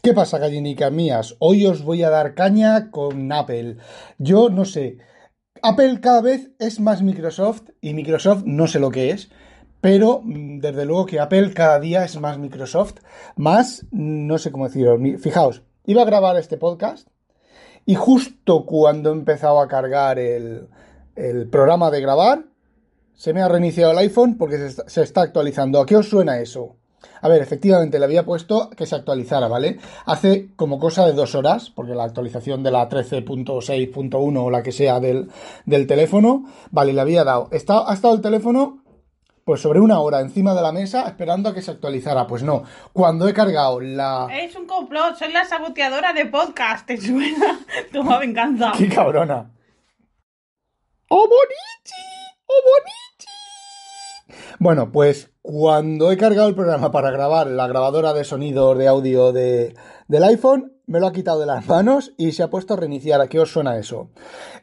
¿Qué pasa, gallinicas mías? Hoy os voy a dar caña con Apple. Yo no sé. Apple cada vez es más Microsoft y Microsoft no sé lo que es. Pero mm, desde luego que Apple cada día es más Microsoft, más, no sé cómo decirlo. Fijaos, iba a grabar este podcast y justo cuando he empezado a cargar el, el programa de grabar, se me ha reiniciado el iPhone porque se está, se está actualizando. ¿A qué os suena eso? A ver, efectivamente, le había puesto que se actualizara, ¿vale? Hace como cosa de dos horas, porque la actualización de la 13.6.1 o la que sea del, del, teléfono, vale, le había dado. Está, ha estado el teléfono pues sobre una hora encima de la mesa esperando a que se actualizara. Pues no, cuando he cargado la... Es un complot, soy la saboteadora de podcast, ¿te suena? Toma venganza. ¡Qué cabrona! ¡Oh, bonichi! ¡Oh, bonichi! Bueno, pues cuando he cargado el programa para grabar la grabadora de sonido de audio de, del iPhone, me lo ha quitado de las manos y se ha puesto a reiniciar. ¿A qué os suena eso?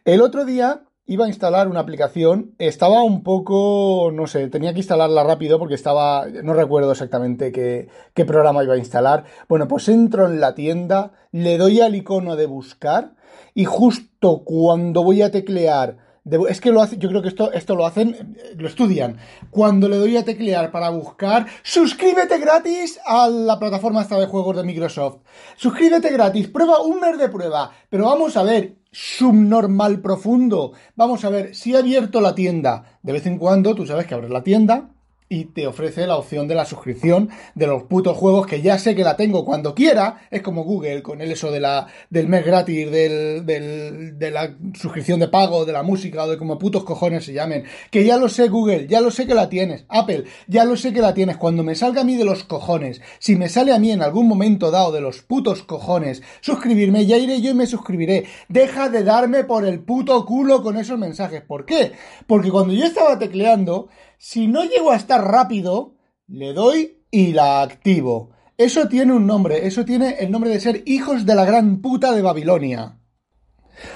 El otro día iba a instalar una aplicación, estaba un poco, no sé, tenía que instalarla rápido porque estaba, no recuerdo exactamente qué, qué, programa iba a instalar. Bueno, pues entro en la tienda, le doy al icono de buscar y justo cuando voy a teclear es que lo hace, yo creo que esto, esto lo hacen, lo estudian. Cuando le doy a teclear para buscar, suscríbete gratis a la plataforma esta de juegos de Microsoft. Suscríbete gratis, prueba un mes de prueba. Pero vamos a ver, subnormal profundo. Vamos a ver, si he abierto la tienda, de vez en cuando, tú sabes que abres la tienda, y te ofrece la opción de la suscripción de los putos juegos que ya sé que la tengo cuando quiera. Es como Google con el eso de la, del mes gratis, del, del, de la suscripción de pago, de la música o de como putos cojones se llamen. Que ya lo sé Google, ya lo sé que la tienes. Apple, ya lo sé que la tienes. Cuando me salga a mí de los cojones, si me sale a mí en algún momento dado de los putos cojones, suscribirme, ya iré yo y me suscribiré. Deja de darme por el puto culo con esos mensajes. ¿Por qué? Porque cuando yo estaba tecleando, si no llego a estar rápido, le doy y la activo. Eso tiene un nombre, eso tiene el nombre de ser hijos de la gran puta de Babilonia.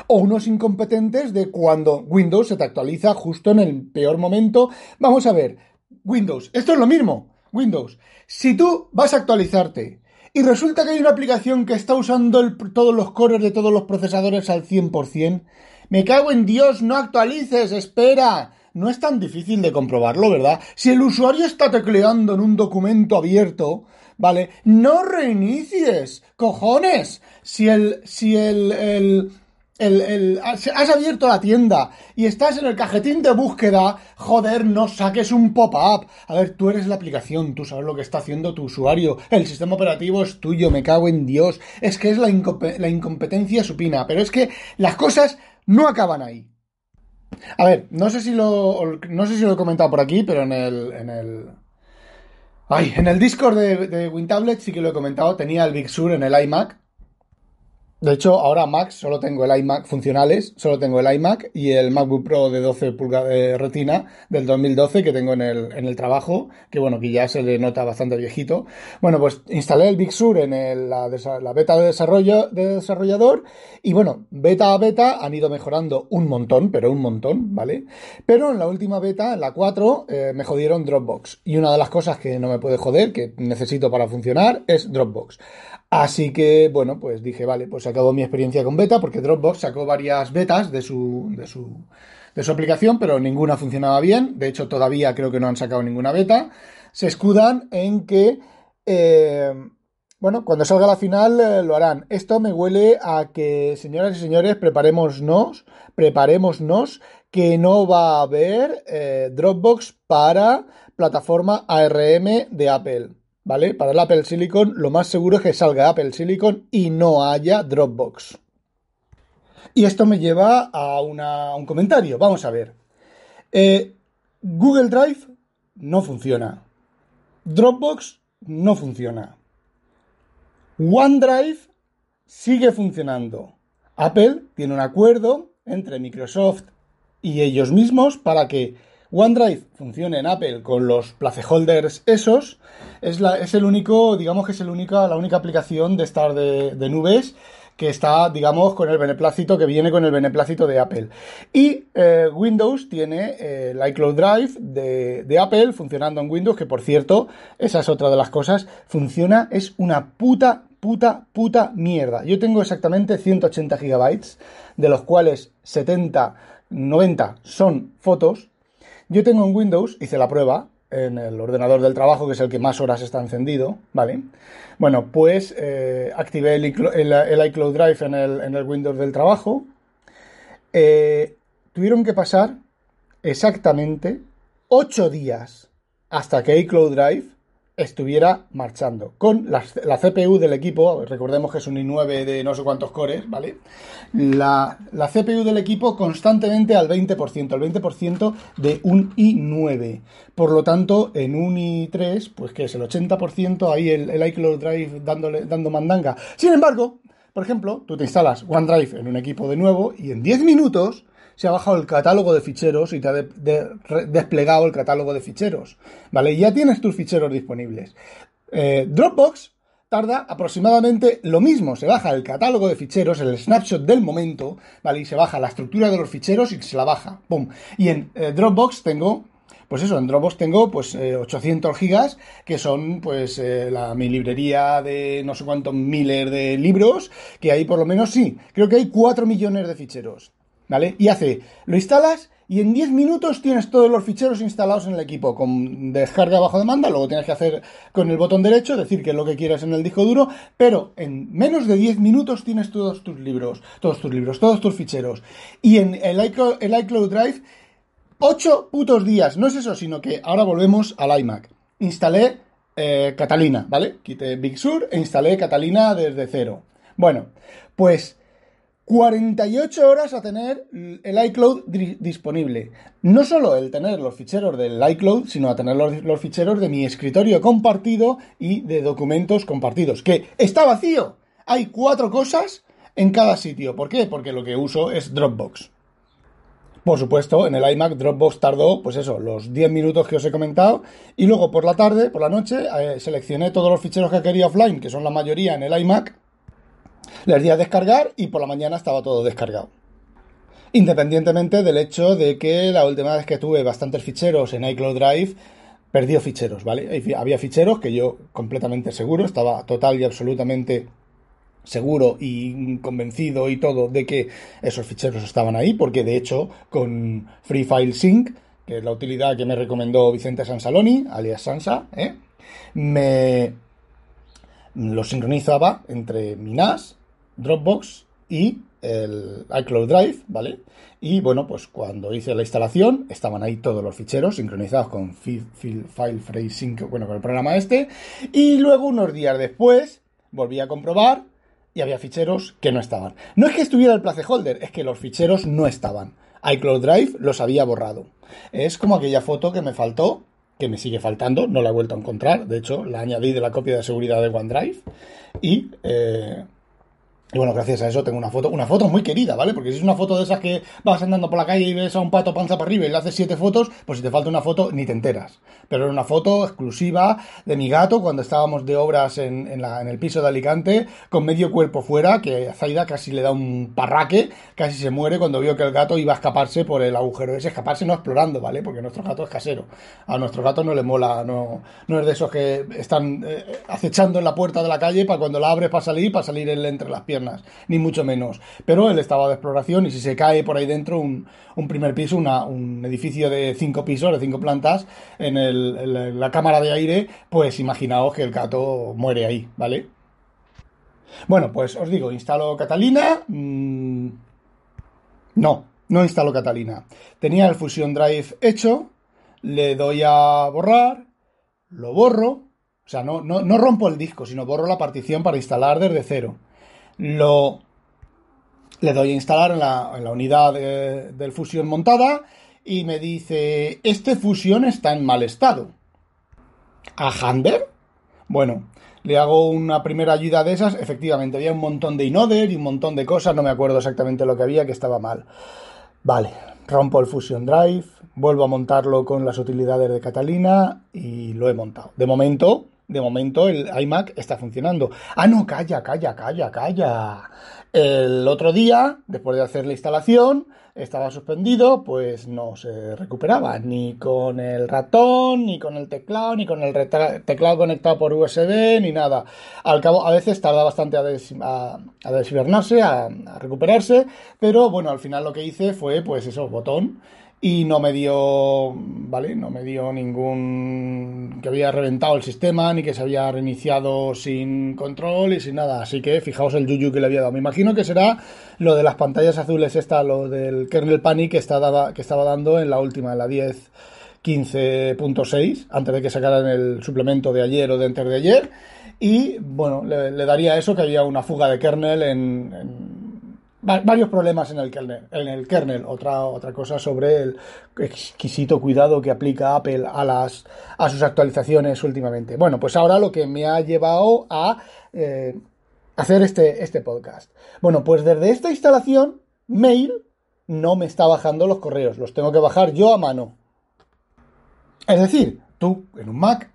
O unos incompetentes de cuando Windows se te actualiza justo en el peor momento. Vamos a ver, Windows, esto es lo mismo. Windows, si tú vas a actualizarte y resulta que hay una aplicación que está usando todos los cores de todos los procesadores al 100%, me cago en Dios, no actualices, espera no es tan difícil de comprobarlo, ¿verdad? Si el usuario está tecleando en un documento abierto, ¿vale? No reinicies, cojones. Si el, si el, el, el, has abierto la tienda y estás en el cajetín de búsqueda, joder, no saques un pop-up. A ver, tú eres la aplicación, tú sabes lo que está haciendo tu usuario, el sistema operativo es tuyo, me cago en Dios. Es que es la incompetencia supina, pero es que las cosas no acaban ahí. A ver, no sé si lo, no sé si lo he comentado por aquí, pero en el, en el, ay, en el Discord de, de WinTablet sí que lo he comentado. Tenía el Big Sur en el iMac de hecho, ahora Mac solo tengo el iMac funcionales, solo tengo el iMac y el MacBook Pro de 12 pulgadas de retina del 2012 que tengo en el, en el trabajo, que bueno, que ya se le nota bastante viejito. Bueno, pues instalé el Big Sur en la, beta de, desarrollo, de desarrollador y bueno, beta a beta han ido mejorando un montón, pero un montón, ¿vale? Pero en la última beta, en la 4, eh, me jodieron Dropbox. Y una de las cosas que no me puede joder, que necesito para funcionar, es Dropbox. Así que, bueno, pues dije, vale, pues acabó mi experiencia con beta, porque Dropbox sacó varias betas de su, de su, de su aplicación, pero ninguna funcionaba bien. De hecho, todavía creo que no han sacado ninguna beta. Se escudan en que, eh, bueno, cuando salga la final eh, lo harán. Esto me huele a que, señoras y señores, preparémonos, preparémonos, que no va a haber eh, Dropbox para plataforma ARM de Apple. ¿Vale? Para el Apple Silicon lo más seguro es que salga Apple Silicon y no haya Dropbox. Y esto me lleva a, un comentario. Vamos a ver. Eh, Google Drive no funciona. Dropbox no funciona. OneDrive sigue funcionando. Apple tiene un acuerdo entre Microsoft y ellos mismos para que OneDrive funcione en Apple con los placeholders esos. Es, es el único, digamos que es el única, la única aplicación de estar de, de nubes que está, digamos, con el beneplácito, que viene con el beneplácito de Apple. Y eh, Windows tiene eh, el iCloud Drive de, de, Apple funcionando en Windows, que por cierto, esa es otra de las cosas, funciona, es una puta, puta, puta mierda. Yo tengo exactamente 180 gigabytes, de los cuales 70, 90 son fotos. Yo tengo en Windows, hice la prueba, en el ordenador del trabajo, que es el que más horas está encendido, ¿vale? Bueno, pues eh, activé el, iCloud Drive en el, en el Windows del trabajo. Eh, tuvieron que pasar exactamente 8 días hasta que iCloud Drive estuviera marchando. Con la, la, CPU del equipo, recordemos que es un i9 de no sé cuántos cores, ¿vale? La, la CPU del equipo constantemente al 20%, al 20% de un i9. Por lo tanto, en un i3, pues que es el 80%, ahí el, el iCloud Drive dándole, dando mandanga. Sin embargo, por ejemplo, tú te instalas OneDrive en un equipo de nuevo y en 10 minutos se ha bajado el catálogo de ficheros y te ha de, de, desplegado el catálogo de ficheros. ¿Vale? Ya tienes tus ficheros disponibles. Eh, Dropbox tarda aproximadamente lo mismo. Se baja el catálogo de ficheros, el snapshot del momento, ¿vale? Y se baja la estructura de los ficheros y se la baja. ¡Pum! Y en eh, Dropbox tengo pues eso, en Dropbox tengo pues eh, 800 gigas, que son pues eh, la, mi librería de no sé cuántos miles de libros, que ahí por lo menos sí, creo que hay 4 millones de ficheros. ¿Vale? Y hace, lo instalas y en 10 minutos tienes todos los ficheros instalados en el equipo con descarga bajo demanda, luego tienes que hacer con el botón derecho, decir que es lo que quieras en el disco duro, pero en menos de 10 minutos tienes todos tus libros, todos tus libros, todos tus ficheros. Y en el iCloud, el iCloud Drive, 8 putos días, no es eso, sino que ahora volvemos al iMac. Instalé eh, Catalina, ¿vale? Quité Big Sur e instalé Catalina desde cero. Bueno, pues 48 horas a tener el iCloud disponible. No solo el tener los ficheros del iCloud, sino a tener los, ficheros de mi escritorio compartido y de documentos compartidos. Que está vacío. Hay cuatro cosas en cada sitio. ¿Por qué? Porque lo que uso es Dropbox. Por supuesto, en el iMac Dropbox tardó, pues eso, los 10 minutos que os he comentado. Y luego por la tarde, por la noche, eh, seleccioné todos los ficheros que quería offline, que son la mayoría en el iMac les di a descargar y por la mañana estaba todo descargado. Independientemente del hecho de que la última vez que tuve bastantes ficheros en iCloud Drive, perdió ficheros, ¿vale? Había ficheros que yo completamente seguro, estaba total y absolutamente seguro y convencido y todo de que esos ficheros estaban ahí, porque de hecho con Free File Sync, que es la utilidad que me recomendó Vicente Sansaloni, alias Sansa, ¿eh? me lo sincronizaba entre mi NAS Dropbox y el iCloud Drive, ¿vale? Y bueno, pues cuando hice la instalación estaban ahí todos los ficheros sincronizados con File 5, bueno, con el programa este. Y luego unos días después volví a comprobar y había ficheros que no estaban. No es que estuviera el placeholder, es que los ficheros no estaban. iCloud Drive los había borrado. Es como aquella foto que me faltó, que me sigue faltando, no la he vuelto a encontrar. De hecho, la añadí de la copia de seguridad de OneDrive. Y... Eh, y bueno, gracias a eso tengo una foto, una foto muy querida, ¿vale? Porque si es una foto de esas que vas andando por la calle y ves a un pato panza para arriba y le haces siete fotos, pues si te falta una foto ni te enteras. Pero era una foto exclusiva de mi gato cuando estábamos de obras en, en, el piso de Alicante, con medio cuerpo fuera, que a Zaida casi le da un parraque, casi se muere cuando vio que el gato iba a escaparse por el agujero ese, escaparse no explorando, ¿vale? Porque nuestro gato es casero. A nuestro gato no le mola, no, no es de esos que están eh, acechando en la puerta de la calle para cuando la abres para salir, para salir él entre las piernas ni mucho menos. Pero él estaba de exploración y si se cae por ahí dentro un, un primer piso, una, un edificio de cinco pisos, de cinco plantas, en, el, la cámara de aire, pues imaginaos que el gato muere ahí, ¿vale? Bueno, pues os digo, instalo Catalina. Mmm, no, no instalo Catalina. Tenía el Fusion Drive hecho, le doy a borrar, lo borro, o sea, no, no, no rompo el disco, sino borro la partición para instalar desde cero lo le doy a instalar en la, en la unidad de, del Fusion montada y me dice, este Fusion está en mal estado. ¿A Hander? Bueno, le hago una primera ayuda de esas, efectivamente, había un montón de inoder y un montón de cosas, no me acuerdo exactamente lo que había, que estaba mal. Vale, rompo el Fusion Drive, vuelvo a montarlo con las utilidades de Catalina y lo he montado. De momento, de momento el iMac está funcionando. Ah, no, calla, calla, calla, calla. El otro día, después de hacer la instalación, estaba suspendido, pues no se recuperaba ni con el ratón, ni con el teclado, ni con el teclado conectado por USB, ni nada. Al cabo, a veces tarda bastante a, des a, a, recuperarse, pero bueno, al final lo que hice fue, pues eso, botón y no me dio, ¿vale? No me dio ningún que había reventado el sistema ni que se había reiniciado sin control y sin nada. Así que fijaos el yuyu que le había dado. Me imagino que será lo de las pantallas azules esta, lo del kernel panic que, está que estaba dando en la última, en la 10 15.6, antes de que sacaran el suplemento de ayer o de antes de ayer. Y bueno, le, daría eso que había una fuga de kernel en varios problemas en el kernel. Otra, otra cosa sobre el exquisito cuidado que aplica Apple a, las, a sus actualizaciones últimamente. Bueno, pues ahora lo que me ha llevado a eh, hacer este, este podcast. Bueno, pues desde esta instalación, Mail no me está bajando los correos. Los tengo que bajar yo a mano. Es decir, tú en un Mac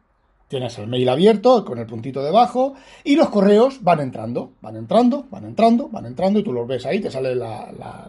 Tienes el mail abierto con el puntito debajo y los correos van entrando, van entrando, van entrando, van entrando y tú los ves ahí, te sale la,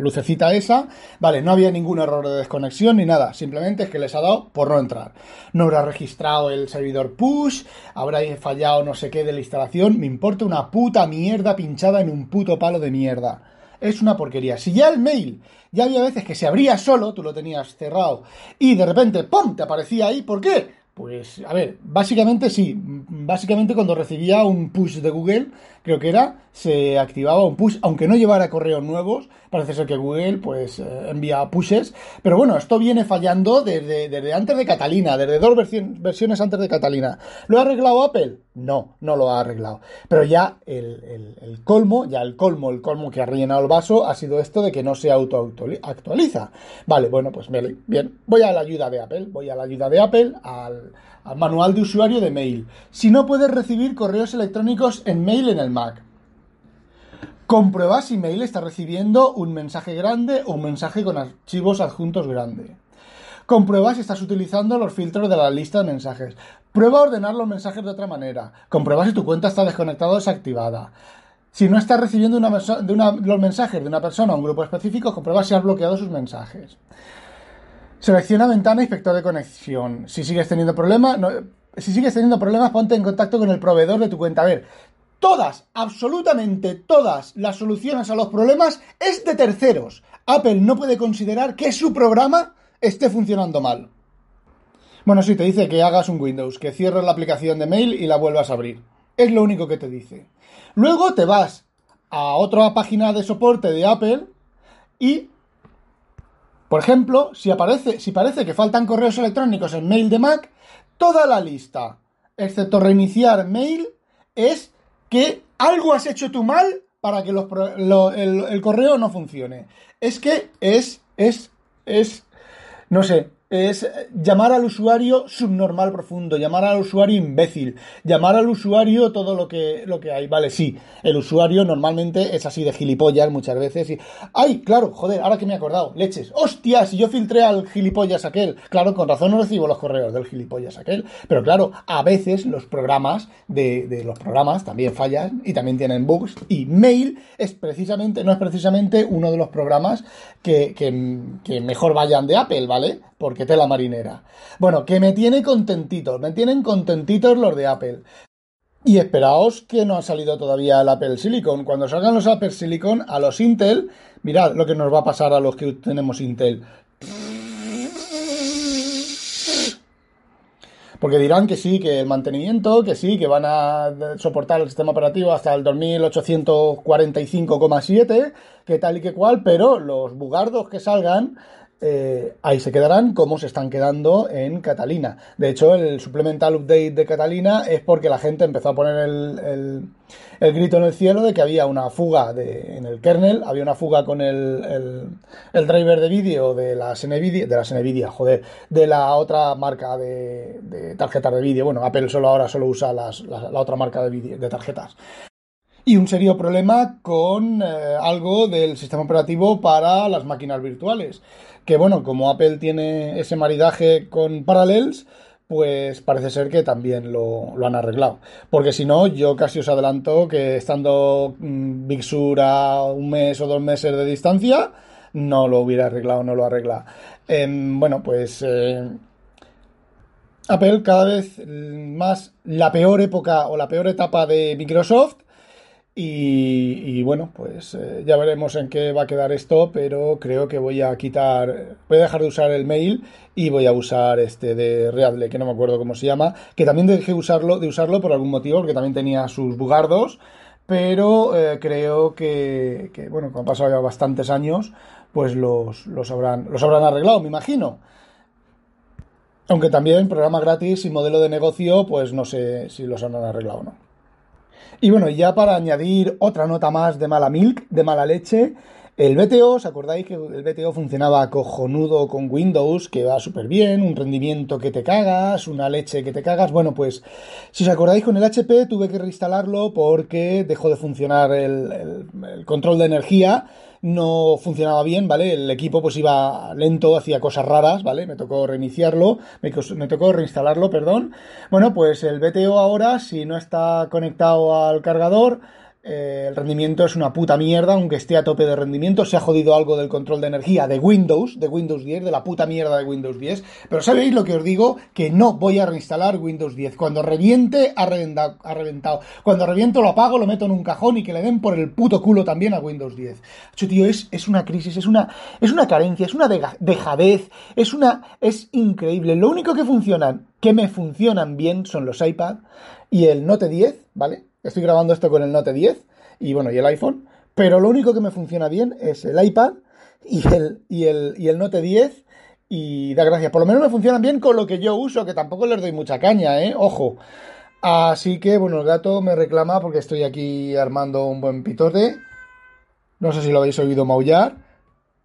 lucecita esa. Vale, no había ningún error de desconexión ni nada, simplemente es que les ha dado por no entrar. No habrá registrado el servidor push, habrá fallado no sé qué de la instalación, me importa una puta mierda pinchada en un puto palo de mierda. Es una porquería. Si ya el mail, ya había veces que se abría solo, tú lo tenías cerrado, y de repente, ¡pum!, te aparecía ahí. ¿Por qué? Pues, a ver, básicamente sí. Básicamente cuando recibía un push de Google, creo que era, se activaba un push, aunque no llevara correos nuevos. Parece ser que Google, pues, eh, envía pushes. Pero bueno, esto viene fallando desde, desde antes de Catalina, desde dos versiones antes de Catalina. ¿Lo ha arreglado Apple? No, no lo ha arreglado. Pero ya el, colmo, ya el colmo, el colmo que ha rellenado el vaso ha sido esto de que no se auto-actualiza. Vale, bueno, pues bien, voy a la ayuda de Apple, voy a la ayuda de Apple, al, al manual de usuario de mail. Si no puedes recibir correos electrónicos en mail en el Mac, comprueba si mail está recibiendo un mensaje grande o un mensaje con archivos adjuntos grande. Comprueba si estás utilizando los filtros de la lista de mensajes. Prueba a ordenar los mensajes de otra manera. Comprueba si tu cuenta está desconectada o desactivada. Si no estás recibiendo los mensajes de una persona o un grupo específico, comprueba si has bloqueado sus mensajes. Selecciona ventana inspector de conexión. Si sigues teniendo problemas, si sigues teniendo problemas, ponte en contacto con el proveedor de tu cuenta. A ver, todas, absolutamente todas las soluciones a los problemas es de terceros. Apple no puede considerar que su programa esté funcionando mal. Bueno, sí, te dice que hagas un Windows, que cierres la aplicación de mail y la vuelvas a abrir. Es lo único que te dice. Luego te vas a otra página de soporte de Apple y, por ejemplo, si aparece, si parece que faltan correos electrónicos en mail de Mac, toda la lista, excepto reiniciar mail, es que algo has hecho tú mal para que el, el correo no funcione. Es que es, es, es no sé, es llamar al usuario subnormal profundo, llamar al usuario imbécil, llamar al usuario todo lo que, lo que hay. Vale, sí, el usuario normalmente es así de gilipollas muchas veces y... ¡Ay, claro! Joder, ahora que me he acordado, leches. ¡Hostia! Si yo filtré al gilipollas aquel. Claro, con razón no recibo los correos del gilipollas aquel. Pero claro, a veces los programas de, de los programas también fallan y también tienen bugs y Mail es precisamente, no es precisamente uno de los programas que, que, que mejor vayan de Apple, ¿vale? Porque tela marinera. Bueno, que me tiene contentitos, me tienen contentitos los de Apple. Y esperaos que no ha salido todavía el Apple Silicon. Cuando salgan los Apple Silicon, a los Intel, mirad lo que nos va a pasar a los que tenemos Intel. Porque dirán que sí, que el mantenimiento, que sí, que van a soportar el sistema operativo hasta el 2845,7, que tal y que cual, pero los bugardos que salgan eh, ahí se quedarán como se están quedando en Catalina. De hecho, el supplemental update de Catalina es porque la gente empezó a poner el, grito en el cielo de que había una fuga de, en el kernel, había una fuga con el, driver de vídeo de las Nvidia, de las Nvidia, joder, de la otra marca de, tarjetas de vídeo. Bueno, Apple solo ahora solo usa la, otra marca de, de tarjetas y un serio problema con eh, algo del sistema operativo para las máquinas virtuales que bueno, como Apple tiene ese maridaje con Parallels, pues parece ser que también lo, han arreglado. Porque si no, yo casi os adelanto que estando mm, Big Sur a un mes o dos meses de distancia, no lo hubiera arreglado, no lo arregla. Em, bueno, pues eh, Apple cada vez más la peor época o la peor etapa de Microsoft y, bueno, pues eh, ya veremos en qué va a quedar esto, pero creo que voy a quitar, voy a dejar de usar el mail y voy a usar este de Readle, que no me acuerdo cómo se llama, que también dejé usarlo, de usarlo por algún motivo, porque también tenía sus bugardos, pero eh, creo que, bueno, como han pasado ya bastantes años, pues los, habrán, los habrán arreglado, me imagino. Aunque también programa gratis y modelo de negocio, pues no sé si los habrán arreglado o no. Y bueno, ya para añadir otra nota más de mala milk, de mala leche, el BTO, ¿os acordáis que el BTO funcionaba cojonudo con Windows, que va súper bien, un rendimiento que te cagas, una leche que te cagas? Bueno, pues si os acordáis con el HP tuve que reinstalarlo porque dejó de funcionar el, control de energía no funcionaba bien, ¿vale? El equipo pues iba lento, hacía cosas raras, ¿vale? Me tocó reiniciarlo, me, tocó reinstalarlo, perdón. Bueno, pues el BTO ahora, si no está conectado al cargador, eh, el rendimiento es una puta mierda, aunque esté a tope de rendimiento. Se ha jodido algo del control de energía de Windows, de Windows 10, de la puta mierda de Windows 10. Pero ¿sabéis lo que os digo? Que no voy a reinstalar Windows 10. Cuando reviente, ha reventado. Ha reventado. Cuando reviento, lo apago, lo meto en un cajón y que le den por el puto culo también a Windows 10. Hecho, tío, es, es una crisis, es una, es una carencia, es una dejadez, es una. es increíble. Lo único que funcionan, que me funcionan bien, son los iPad y el Note 10, ¿vale? Estoy grabando esto con el Note 10 y bueno, y el iPhone, pero lo único que me funciona bien es el iPad y el, y el, y el Note 10 y da gracias. Por lo menos me funcionan bien con lo que yo uso, que tampoco les doy mucha caña, ¿eh? Ojo. Así que, bueno, el gato me reclama porque estoy aquí armando un buen pitote. No sé si lo habéis oído maullar.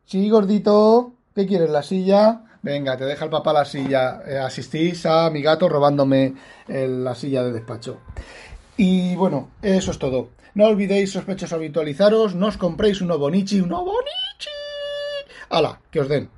Sí, gordito. ¿Qué quieres, la silla? Venga, te deja el papá la silla. Eh, asistís a mi gato robándome la silla de despacho. Y bueno, eso es todo. No olvidéis, sospechosos, habitualizaros, no os compréis un Bonichi, un Bonichi. ¡Hala! Que os den.